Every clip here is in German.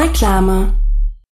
Reklame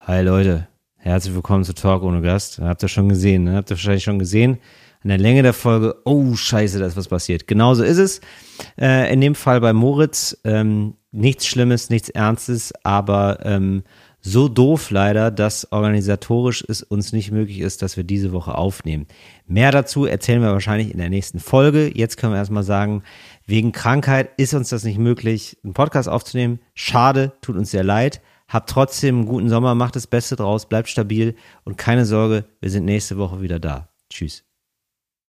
Hi Leute, herzlich willkommen zu Talk ohne Gast. Habt ihr schon gesehen, ne? Habt ihr wahrscheinlich schon gesehen. An der Länge der Folge, oh scheiße, da ist was passiert. Genauso ist es. Äh, in dem Fall bei Moritz, ähm, nichts Schlimmes, nichts Ernstes, aber ähm, so doof leider, dass organisatorisch es uns nicht möglich ist, dass wir diese Woche aufnehmen. Mehr dazu erzählen wir wahrscheinlich in der nächsten Folge. Jetzt können wir erstmal sagen, wegen Krankheit ist uns das nicht möglich, einen Podcast aufzunehmen. Schade, tut uns sehr leid. Habt trotzdem einen guten Sommer, macht das Beste draus, bleibt stabil und keine Sorge, wir sind nächste Woche wieder da. Tschüss.